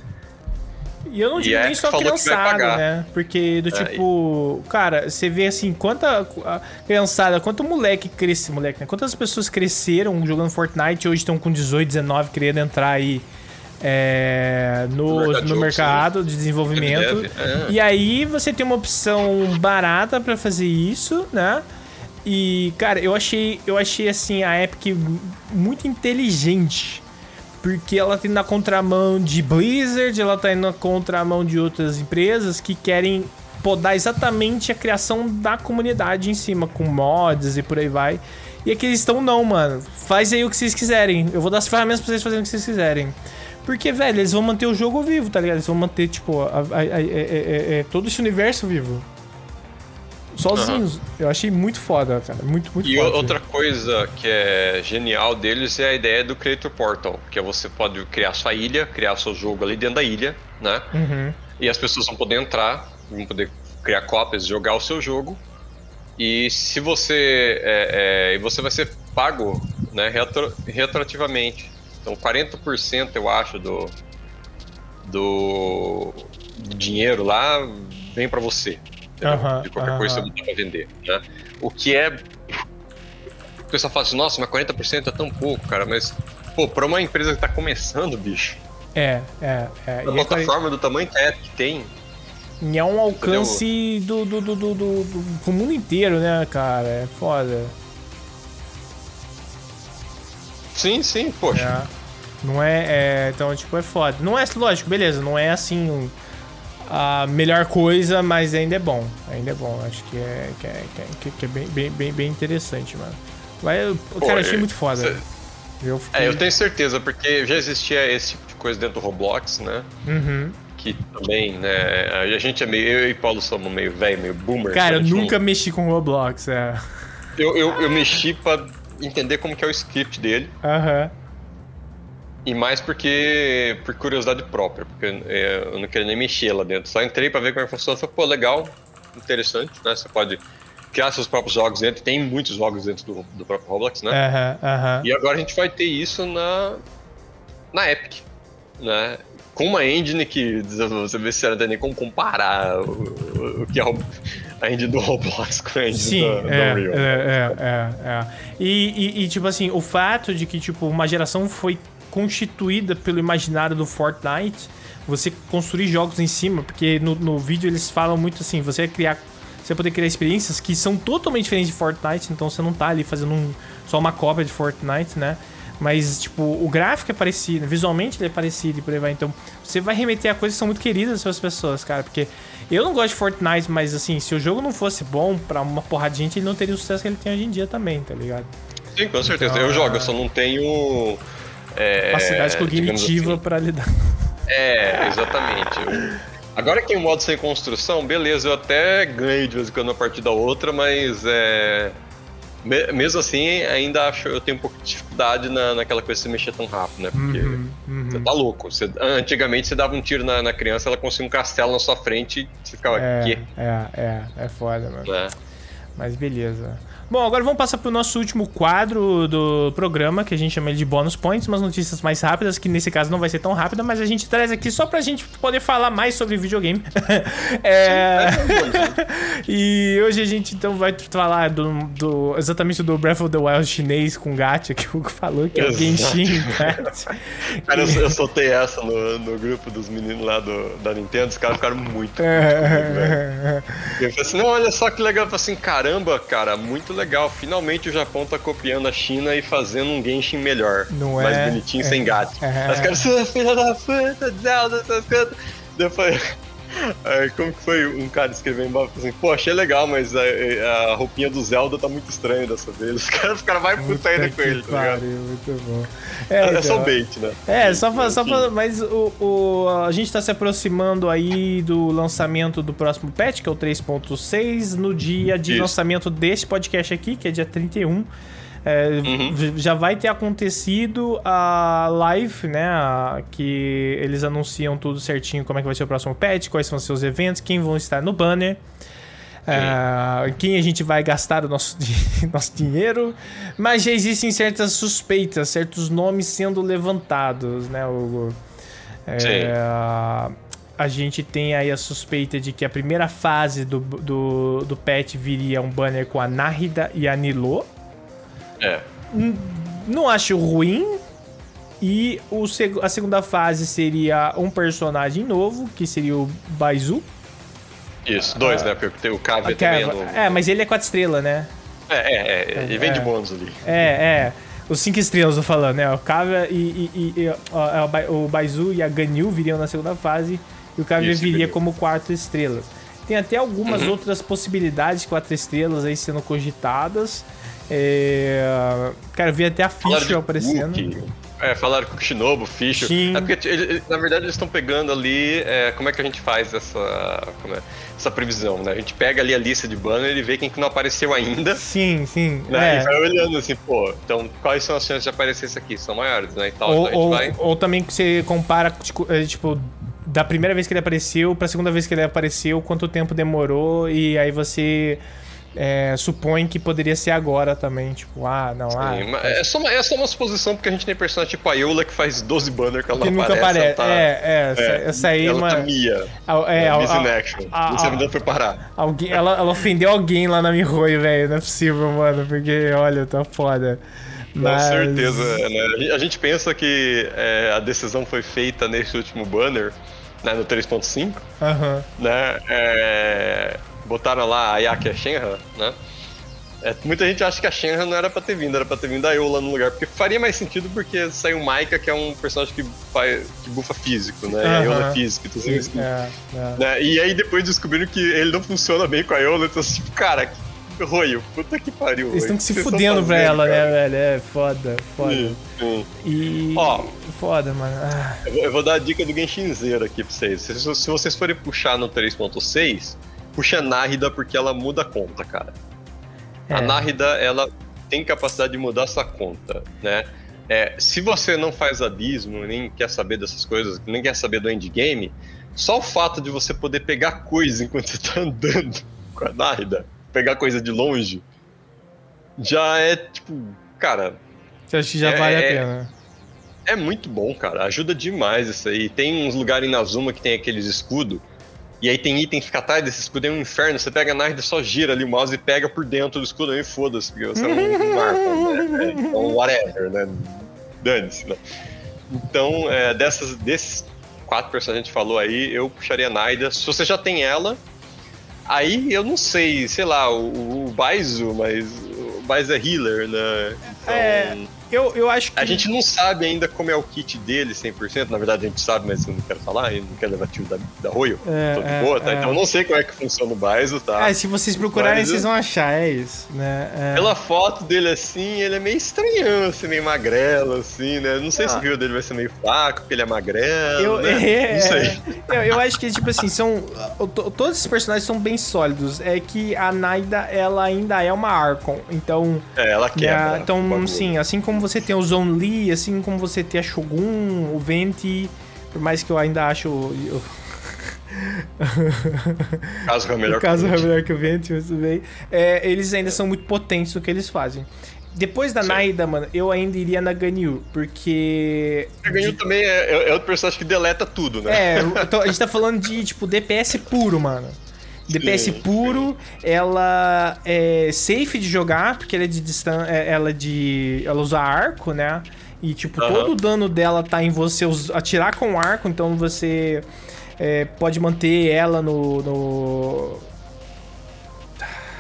E eu não digo e nem só criançada, né? Porque do é, tipo, e... cara, você vê assim, quanta criançada, quanto moleque cresce, moleque, né? Quantas pessoas cresceram jogando Fortnite e hoje estão com 18, 19 querendo entrar aí é, no, no, no mercado de desenvolvimento. É. E aí você tem uma opção barata para fazer isso, né? E, cara, eu achei, eu achei assim a Epic muito inteligente porque ela tem na contramão de Blizzard, ela tá indo na contramão de outras empresas que querem podar exatamente a criação da comunidade em cima, com mods e por aí vai. E aqui eles estão, não, mano. Faz aí o que vocês quiserem. Eu vou dar as ferramentas pra vocês fazerem o que vocês quiserem. Porque, velho, eles vão manter o jogo vivo, tá ligado? Eles vão manter, tipo, a, a, a, é, é, é, todo esse universo vivo sozinhos. Uhum. Eu achei muito foda, cara. Muito, muito e foda. E outra coisa que é genial deles é a ideia do Creator Portal, que é você pode criar sua ilha, criar seu jogo ali dentro da ilha, né? Uhum. E as pessoas vão poder entrar, vão poder criar cópias, jogar o seu jogo. E se você. É, é, você vai ser pago né, retro, retroativamente. Então 40% eu acho do, do, do dinheiro lá vem para você de qualquer coisa você botar pra vender, né? O que é... O pessoal fala assim, nossa, mas 40% é tão pouco, cara, mas, pô, pra uma empresa que tá começando, bicho... É, é, é. Uma plataforma do tamanho que, é, que tem... E é um alcance do, do, do, do, do, do, mundo inteiro, né, cara? É foda. Sim, sim, poxa. É. Não é, é, Então, tipo, é foda. Não é, lógico, beleza, não é assim um, a melhor coisa, mas ainda é bom. Ainda é bom. Acho que é, que é, que é, que é bem, bem, bem, bem interessante, mano. Mas, Pô, cara, achei muito foda. Cê... Eu fiquei... É, eu tenho certeza, porque já existia esse tipo de coisa dentro do Roblox, né? Uhum. Que também, né? A gente é meio. Eu e Paulo somos meio velho, meio boomer. Cara, eu nunca não... mexi com Roblox, é. Eu, eu, eu mexi pra entender como que é o script dele. Aham. Uhum. E mais porque. por curiosidade própria, porque é, eu não queria nem mexer lá dentro. Só entrei pra ver como é que funciona. Falei, pô, legal, interessante, né? Você pode criar seus próprios jogos dentro. Tem muitos jogos dentro do, do próprio Roblox, né? Uhum, uhum. E agora a gente vai ter isso na, na Epic, né? Com uma engine que você vê se não tem nem como comparar o, o, o que é a engine do Roblox com a engine Sim, do, é, do Unreal. É, é, é, é. E, e, e, tipo assim, o fato de que tipo, uma geração foi constituída pelo imaginário do Fortnite, você construir jogos em cima, porque no, no vídeo eles falam muito assim, você criar você poder criar experiências que são totalmente diferentes de Fortnite, então você não tá ali fazendo um, só uma cópia de Fortnite, né? Mas, tipo, o gráfico é parecido, visualmente ele é parecido e por aí vai. Então, você vai remeter a coisas que são muito queridas para as pessoas, cara. Porque eu não gosto de Fortnite, mas, assim, se o jogo não fosse bom para uma porrada de gente, ele não teria o sucesso que ele tem hoje em dia também, tá ligado? Sim, com certeza. Então, eu jogo, eu só não tenho. É, capacidade cognitiva assim. para lidar. É, exatamente. Eu Agora que tem um modo sem construção, beleza, eu até ganho de vez em quando uma partida ou outra, mas é. Mesmo assim, ainda acho eu tenho um pouco de dificuldade na, naquela coisa de se mexer tão rápido, né? Porque uhum, uhum. você tá louco. Você, antigamente você dava um tiro na, na, criança, ela conseguia um castelo na sua frente e você ficava é, aqui. É, é, é foda, mano. É. Mas beleza. Bom, agora vamos passar para o nosso último quadro do programa, que a gente chama de bônus points, umas notícias mais rápidas, que nesse caso não vai ser tão rápida, mas a gente traz aqui só pra gente poder falar mais sobre videogame. *laughs* é... *laughs* e hoje a gente então vai falar do, do, exatamente do Breath of the Wild chinês com gacha, que o Hugo falou, que é o Genshin Impact. *laughs* Cara, eu, eu, soltei essa no, no grupo dos meninos lá do, da Nintendo, os caras ficaram muito. É... eu falei assim, não, olha só que legal. Eu falei assim, caramba, cara, muito legal legal. Finalmente o Japão tá copiando a China e fazendo um Genshin melhor. Não mais é? bonitinho, é. sem gato. É. As caras, *laughs* filha da puta, Zelda, essas coisas. Depois. Como que foi um cara escrevendo embaixo assim, pô, achei legal, mas a, a, roupinha do Zelda tá muito estranha dessa vez. *laughs* Os caras, os caras vai puta ainda com ele, tá ligado? Muito bom. É, é, é só então. bait, né? É, só, pra, só pra, mas o, o, a gente tá se aproximando aí do lançamento do próximo patch, que é o 3.6, no dia de Isso. lançamento desse podcast aqui, que é dia 31. É, uhum. Já vai ter acontecido a live, né? A, que eles anunciam tudo certinho, como é que vai ser o próximo patch, quais são os seus eventos, quem vão estar no banner. É, quem a gente vai gastar o nosso, *laughs* nosso dinheiro, mas já existem certas suspeitas, certos nomes sendo levantados, né, Hugo? É, a gente tem aí a suspeita de que a primeira fase do, do, do patch viria um banner com a Nahida e a Nilo. É. Não acho ruim. E o, a segunda fase seria um personagem novo, que seria o Baizu. Isso, dois, ah, né? Porque tem o Kavya também. É, no... é, mas ele é quatro estrelas, né? É, é, é. Ele vem é. de bônus ali. É, é. Os cinco estrelas, eu falando, né? O Kavya e, e, e, é o Baizu e a Ganyu viriam na segunda fase. E o Kavya viria como quatro estrelas. Tem até algumas uhum. outras possibilidades de quatro estrelas aí sendo cogitadas. É... Cara, eu vi até a Fischl aparecendo. É, falaram com o Shinobu, Fischl. É porque, ele, na verdade, eles estão pegando ali é, como é que a gente faz essa, é, essa previsão, né? A gente pega ali a lista de banner e vê quem que não apareceu ainda. Sim, sim. Né? É. E vai olhando assim, pô, então quais são as chances de aparecer isso aqui? São maiores, né? E tal, ou, então ou, vai... ou também que você compara, tipo, é, tipo da primeira vez que ele apareceu pra segunda vez que ele apareceu, quanto tempo demorou, e aí você é, supõe que poderia ser agora também. Tipo, ah, não, Sim, ah. É só, uma, é só uma suposição, porque a gente tem personagem tipo a Eula que faz 12 banners que ela que não nunca aparece. Tá, é, é, essa, é, essa aí. Ela uma, tá Mia. É, a, a, a, Action. A, não sei onde foi parar. Alguém, ela, ela ofendeu alguém lá na Mihoyo, velho. Não é possível, mano. Porque, olha, tá foda. Mas... Com certeza, né? A gente pensa que é, a decisão foi feita nesse último banner, né, no 3.5, uhum. né? É, botaram lá a Yaki Shenra, né? É, muita gente acha que a Shenra não era pra ter vindo, era pra ter vindo a Eula no lugar. Porque faria mais sentido porque saiu o Maika, que é um personagem que, faz, que bufa físico, né? Uh -huh. E a Eula é física, então assim, é, é. Né? E aí depois descobriram que ele não funciona bem com a Eula, então assim, tipo, cara, que roio, puta que pariu. Eles estão se fudendo pra ela, né, cara. né, velho? É foda, foda. Sim, sim. E. Ó, foda, mano. Ah. Eu, vou, eu, vou, dar a dica do Genshin Zero aqui pra vocês. Se, se vocês forem puxar no 3.6, puxa a Nárida porque ela muda a conta, cara. É. A Nárida, ela tem capacidade de mudar essa conta, né? É, se você não faz abismo, nem quer saber dessas coisas, nem quer saber do endgame, só o fato de você poder pegar coisa enquanto você tá andando *laughs* com a Nárida, pegar coisa de longe, já é tipo, cara. Você acha que já é, vale a é pena? É muito bom, cara. Ajuda demais isso aí. Tem uns lugares na Zuma que tem aqueles escudos e aí tem item que atrás desse escudo, é um inferno. Você pega a Narda só gira ali o mouse e pega por dentro do escudo e foda-se, porque você não, marca, né? Então, whatever, né? Dane-se, né? Então, é, dessas, desses quatro personagens que a gente falou aí, eu puxaria a Naida. Se você já tem ela, aí eu não sei, sei lá, o, o mas o Baizu é healer, né? Então, é eu, eu acho que. A gente não sabe ainda como é o kit dele 100%. Na verdade, a gente sabe, mas eu não quero falar. Eu não quero levar tio da, da Royo. É, Tô de é, boa, tá? É. Então eu não sei como é que funciona o Baiso, tá? É, se vocês procurarem, mas, vocês vão achar, é isso, né? É. Pela foto dele assim, ele é meio estranhão, assim, meio magrelo, assim, né? Não sei ah. se o rio dele vai ser meio fraco, porque ele é magrelo. Eu, né? *laughs* é, não sei. Eu, eu acho que, tipo assim, são. Todos esses personagens são bem sólidos. É que a Naida, ela ainda é uma Archon. Então. É, ela quebra. Né? Então, sim, assim como você tem o Zone assim como você tem a Shogun, o Venti, por mais que eu ainda acho. Eu... o *laughs* caso é melhor, o caso é melhor que o Venti, mas tudo bem. É, eles ainda são muito potentes no que eles fazem. Depois da Sim. Naida, mano, eu ainda iria na Ganyu, porque. A Ganyu também é, é outro personagem que deleta tudo, né? É, tô, a gente tá falando de, tipo, DPS puro, mano. DPS puro, ela é safe de jogar, porque ela é de distância. É, ela é de. Ela usa arco, né? E tipo, todo o dano dela tá em você atirar com arco, então você é, pode manter ela no, no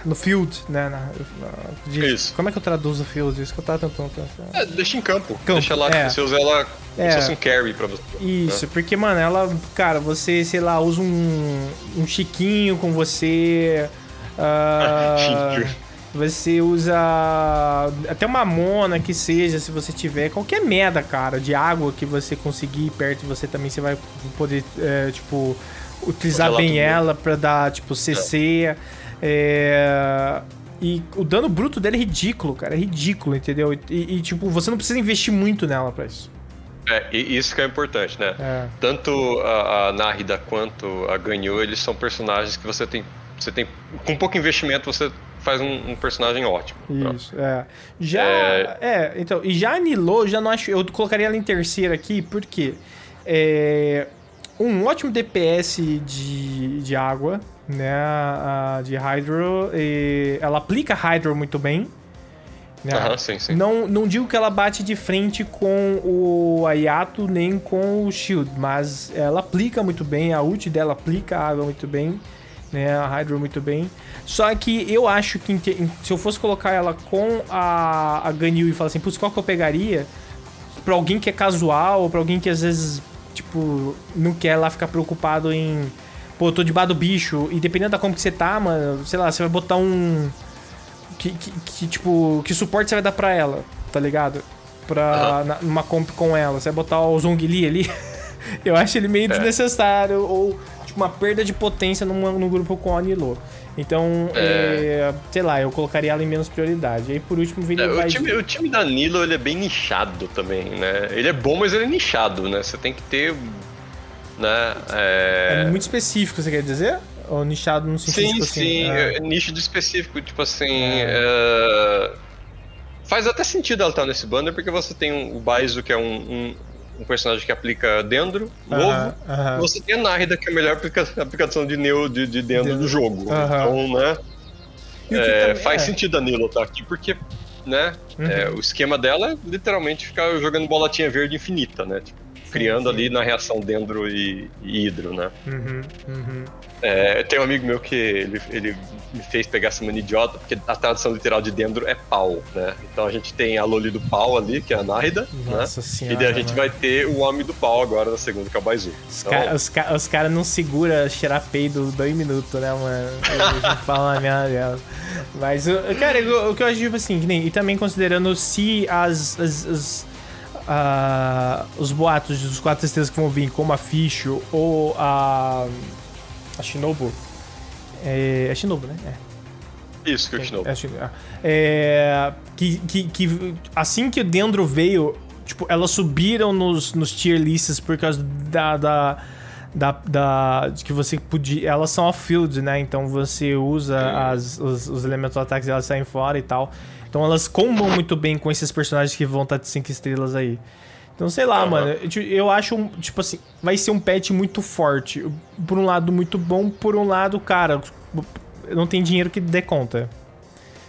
no field, né? Na, na, de, Isso. Como é que eu traduzo field? Isso que eu tava tentando pensar. É, deixa em campo. campo. Deixa lá, é. você usa ela é. se fosse um carry pra você. Isso, né? porque, mano, ela, cara, você, sei lá, usa um, um chiquinho com você. *laughs* Uh, você usa até uma mona que seja, se você tiver. Qualquer merda, cara, de água que você conseguir perto de você também, você vai poder, é, tipo, utilizar bem ela pra dar, tipo, CC. É. É... E o dano bruto dele é ridículo, cara. É ridículo, entendeu? E, e, tipo, você não precisa investir muito nela pra isso. É, e isso que é importante, né? É. Tanto a, a Nárida quanto a Ganyu, eles são personagens que você tem. Você tem. Com pouco investimento, você faz um, um personagem ótimo. Isso, é. Já. É... é... então. E já a Nilo, já não acho. Eu colocaria ela em terceira aqui, porque. É, um ótimo DPS de, de água, né? A, de Hydro. Ela aplica Hydro muito bem. Né? Aham, sim, sim. Não, não digo que ela bate de frente com o Ayato nem com o Shield, mas ela aplica muito bem, a ult dela aplica a água muito bem, né? A Hydro muito bem. Só que eu acho que se eu fosse colocar ela com a, a Ganyu e falar assim, putz, qual que eu pegaria? Pra alguém que é casual, ou pra alguém que às vezes, tipo, não quer lá ficar preocupado em pô, eu tô debaixo do bicho, e dependendo da como que você tá, mano, sei lá, você vai botar um. Que, que, que tipo, que suporte você vai dar pra ela, tá ligado? Pra. Uhum. Na, numa comp com ela. Você vai botar o Zhongli ali. *laughs* eu acho ele meio é. desnecessário, ou tipo, uma perda de potência numa, num grupo com a Nilo. Então, é... É, sei lá, eu colocaria ela em menos prioridade. Aí por último viria é, o, time, o time da Nilo ele é bem nichado também, né? Ele é bom, mas ele é nichado, né? Você tem que ter né? É... é muito específico, você quer dizer? Ou nichado no sentido sim, tipo assim? Sim, é... nicho de específico, tipo assim. É. é... Faz até sentido ela estar nesse banner, porque você tem o Baizo, que é um, um, um personagem que aplica dendro, novo. Uh -huh. Você tem a Nárida, que é a melhor aplica aplicação de, neo, de, de dendro, dendro. do jogo. Uh -huh. Então, né? É, faz é. sentido a Nilo estar aqui, porque né? Uhum. É, o esquema dela é literalmente ficar jogando bolotinha verde infinita, né? Tipo, criando sim. ali na reação dendro e, e hidro, né? Uhum, uhum. É, tem um amigo meu que ele, ele me fez pegar essa mania idiota, porque a tradução literal de Dendro é pau, né? Então a gente tem a Loli do pau ali, que é a Nárida, né? Senhora, e daí a gente mano. vai ter o Homem do Pau agora na segunda, que é o Baizu. Os então... caras ca cara não segura cheirar peido dois minutos, né, mano? *laughs* A gente fala, minha Deus. Mas, cara, o que eu acho, tipo assim, e também considerando se as, as, as uh, os boatos dos quatro estrelas que vão vir, como a Ficho ou a a Shinobu. É, é Shinobu, né? É. Isso, que é o Shinobu. É, é, é, que, que, que assim que o Dendro veio, tipo, elas subiram nos, nos tier lists por causa da, da da, da de que você podia. Elas são off-field, né? Então você usa as, os, os elementos ataques e elas saem fora e tal. Então elas combam muito bem com esses personagens que vão estar de 5 estrelas aí. Então, sei lá, uhum. mano. Eu acho, tipo assim, vai ser um patch muito forte. Por um lado, muito bom. Por um lado, cara, não tem dinheiro que dê conta.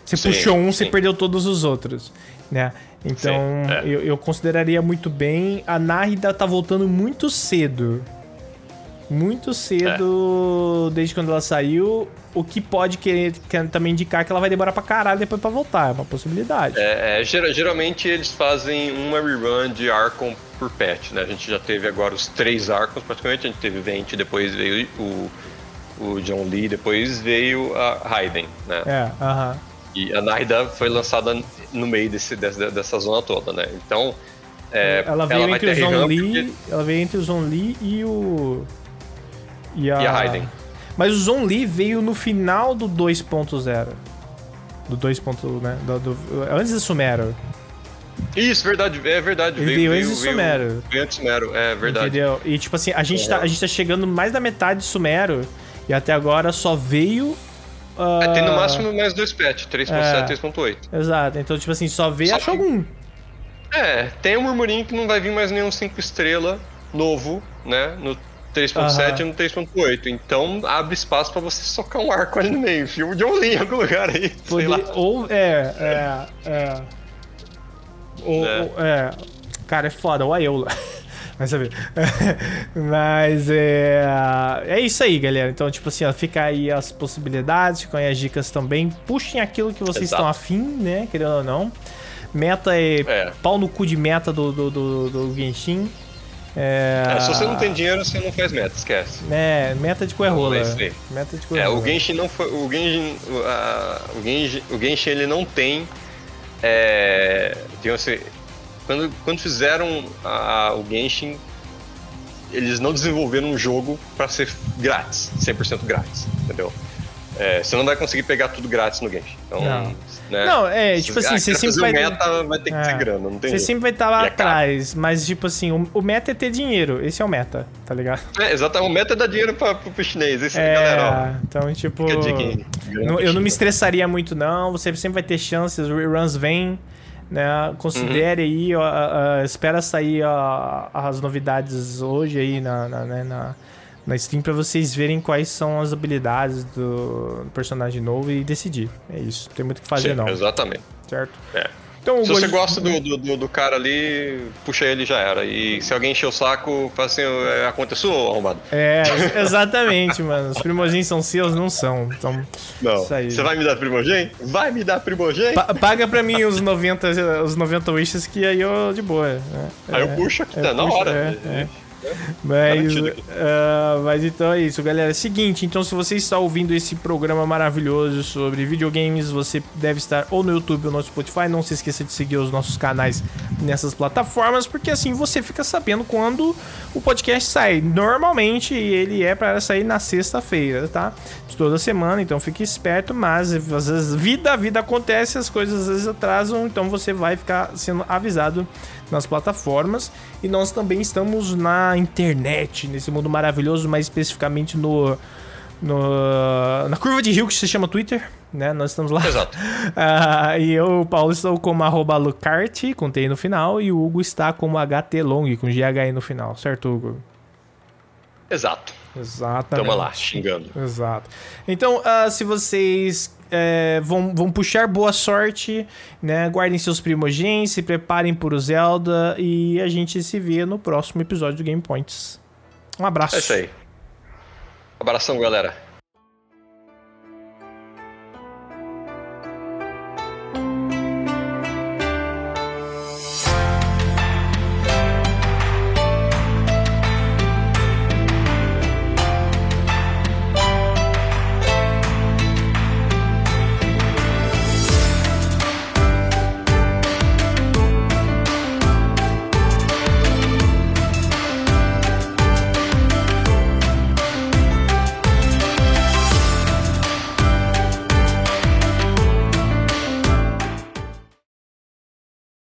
Você sim, puxou um, sim. você perdeu todos os outros, né? Então, é. eu, eu, consideraria muito bem. A Nárida tá voltando muito cedo. Muito cedo, é. desde quando ela saiu. O que pode querer, quer também indicar que ela vai demorar pra caralho depois pra voltar. É uma possibilidade. É, é geralmente eles fazem uma rerun de Arkham por patch, né? A gente já teve agora os três Arkhams praticamente. A gente teve Vent, depois veio o, o John Lee, depois veio a Raiden, né? É, aham. Uh -huh. E a Narida foi lançada no meio desse, dessa, dessa zona toda, né? Então. É, ela veio ela entre o John Lee. Porque... Ela veio entre o John Lee e o. E a, e a Raiden. Mas o Zon Lee veio no final do 2.0. Do 2. Né? Do, do, antes do Sumero. Isso, verdade, é verdade. Ele veio, veio antes do Sumero. Veio antes do Sumero, é verdade. Entendeu? E tipo assim, a gente, tá, a gente tá chegando mais da metade de Sumero e até agora só veio. Uh... É, tem no máximo mais dois patch, 3.7 e é, 3.8. Exato, então tipo assim, só veio só a Shogun. É, tem um murmurinho que não vai vir mais nenhum 5 estrela novo, né? No 3.7 uhum. e no 3.8. Então abre espaço para você socar um arco ali no meio. Filme de Oli em algum lugar aí. Poder, ou, é, é, é. Ou, é. é. Cara, é foda, o Ayola. *laughs* Vai saber. *laughs* Mas é. É isso aí, galera. Então, tipo assim, ó, fica aí as possibilidades, ficam aí as dicas também. Puxem aquilo que vocês Exato. estão afim, né? Querendo ou não. Meta é, é, pau no cu de meta do, do, do, do Genshin. É... É, se você não tem dinheiro, você não faz meta, esquece. É, meta de coerrola. Meta de coerrola. É, o Genshin não foi. O Genshin. o, Genshin o Genshin ele não tem. É, assim, quando, quando fizeram o Genshin, eles não desenvolveram um jogo para ser grátis, 100% grátis, entendeu? É, você não vai conseguir pegar tudo grátis no Genshin. Então, não. Né? Não, é, tipo assim, você sempre vai. O meta vai ter que é. ter grana, não tem Você sempre vai estar tá lá é atrás, mas, tipo assim, o, o, meta é ter dinheiro. Esse é o meta, tá ligado? É, exatamente. O meta é dar dinheiro pra, pro, pro chinês. Esse é, galera, ó. Então, tipo. Não, eu não me estressaria muito, não. Você sempre vai ter chances, reruns vêm. Né? Considere uhum. aí, ó, ó, espera sair ó, as novidades hoje aí na, na, né, na na Steam para vocês verem quais são as habilidades do personagem novo e decidir. É isso. Não tem muito o que fazer, Sim, não. Exatamente. Certo? É. Então, se você gosta do, do, do, cara ali, puxa ele já era. E se alguém encher o saco, fala assim, é, aconteceu, arrombado. É, *laughs* exatamente, mano. Os primogênitos são seus, não são. Então, não. Você vai me dar primogênito? Vai me dar primogênito? Pa paga pra mim os 90, os 90 wishes que aí eu de boa. Né? Aí eu puxo aqui, é, tá na hora. É, é. Mas, uh, mas então é isso, galera. É seguinte, então se você está ouvindo esse programa maravilhoso sobre videogames, você deve estar ou no YouTube ou no Spotify. Não se esqueça de seguir os nossos canais nessas plataformas, porque assim você fica sabendo quando o podcast sai. Normalmente ele é para sair na sexta-feira, tá? Toda semana, então fique esperto, mas às vezes vida, a vida acontece, as coisas às vezes atrasam, então você vai ficar sendo avisado nas plataformas. E nós também estamos na internet, nesse mundo maravilhoso, mais especificamente no, no, na curva de rio que se chama Twitter, né? Nós estamos lá. Exato. uh, *laughs* e eu, o Paulo, estou como arroba Lucarte, com T no final, e o Hugo está como HTLong, com GHI no final, certo, Hugo? Exato. Exatamente. Tamo lá, xingando. Exato. Então, uh, se vocês é, vão, vão puxar boa sorte, né? Guardem seus primogênitos, se preparem para o Zelda e a gente se vê no próximo episódio do Game Points. Um abraço. É isso aí. Abração, galera.